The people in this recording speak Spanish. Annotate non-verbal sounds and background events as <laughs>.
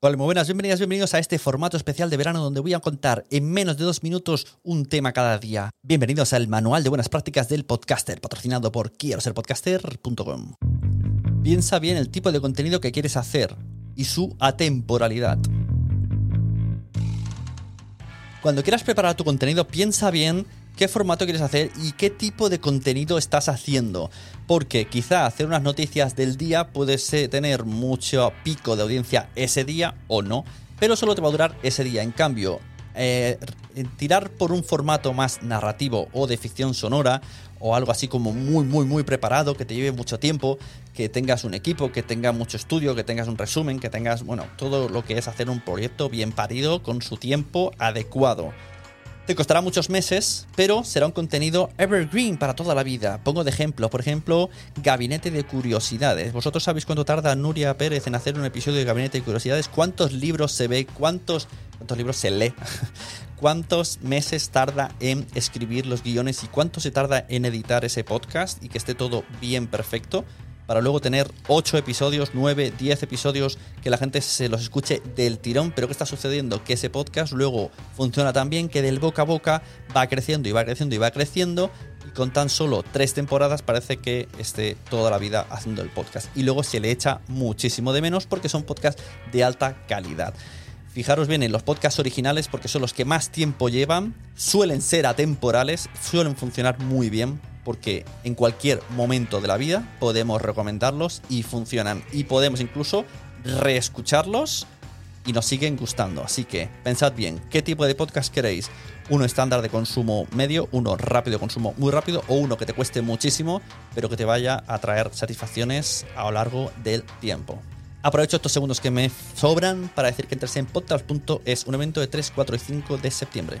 Hola, muy buenas, bienvenidas, bienvenidos a este formato especial de verano donde voy a contar en menos de dos minutos un tema cada día. Bienvenidos al Manual de Buenas Prácticas del Podcaster, patrocinado por quiero ser podcaster.com. Piensa bien el tipo de contenido que quieres hacer y su atemporalidad. Cuando quieras preparar tu contenido, piensa bien qué formato quieres hacer y qué tipo de contenido estás haciendo. Porque quizá hacer unas noticias del día puede tener mucho pico de audiencia ese día o no, pero solo te va a durar ese día. En cambio, eh, tirar por un formato más narrativo o de ficción sonora o algo así como muy, muy, muy preparado, que te lleve mucho tiempo, que tengas un equipo, que tenga mucho estudio, que tengas un resumen, que tengas, bueno, todo lo que es hacer un proyecto bien parido con su tiempo adecuado. Te costará muchos meses, pero será un contenido evergreen para toda la vida. Pongo de ejemplo, por ejemplo, Gabinete de Curiosidades. ¿Vosotros sabéis cuánto tarda Nuria Pérez en hacer un episodio de Gabinete de Curiosidades? ¿Cuántos libros se ve? ¿Cuántos, cuántos libros se lee? <laughs> ¿Cuántos meses tarda en escribir los guiones y cuánto se tarda en editar ese podcast y que esté todo bien perfecto? Para luego tener 8 episodios, 9, 10 episodios, que la gente se los escuche del tirón. Pero ¿qué está sucediendo? Que ese podcast luego funciona tan bien que del boca a boca va creciendo y va creciendo y va creciendo. Y con tan solo 3 temporadas parece que esté toda la vida haciendo el podcast. Y luego se le echa muchísimo de menos porque son podcasts de alta calidad. Fijaros bien en los podcasts originales porque son los que más tiempo llevan, suelen ser atemporales, suelen funcionar muy bien porque en cualquier momento de la vida podemos recomendarlos y funcionan y podemos incluso reescucharlos y nos siguen gustando. Así que pensad bien, ¿qué tipo de podcast queréis? Uno estándar de consumo medio, uno rápido de consumo muy rápido o uno que te cueste muchísimo pero que te vaya a traer satisfacciones a lo largo del tiempo. Aprovecho estos segundos que me sobran para decir que entres en podcast.es, un evento de 3, 4 y 5 de septiembre.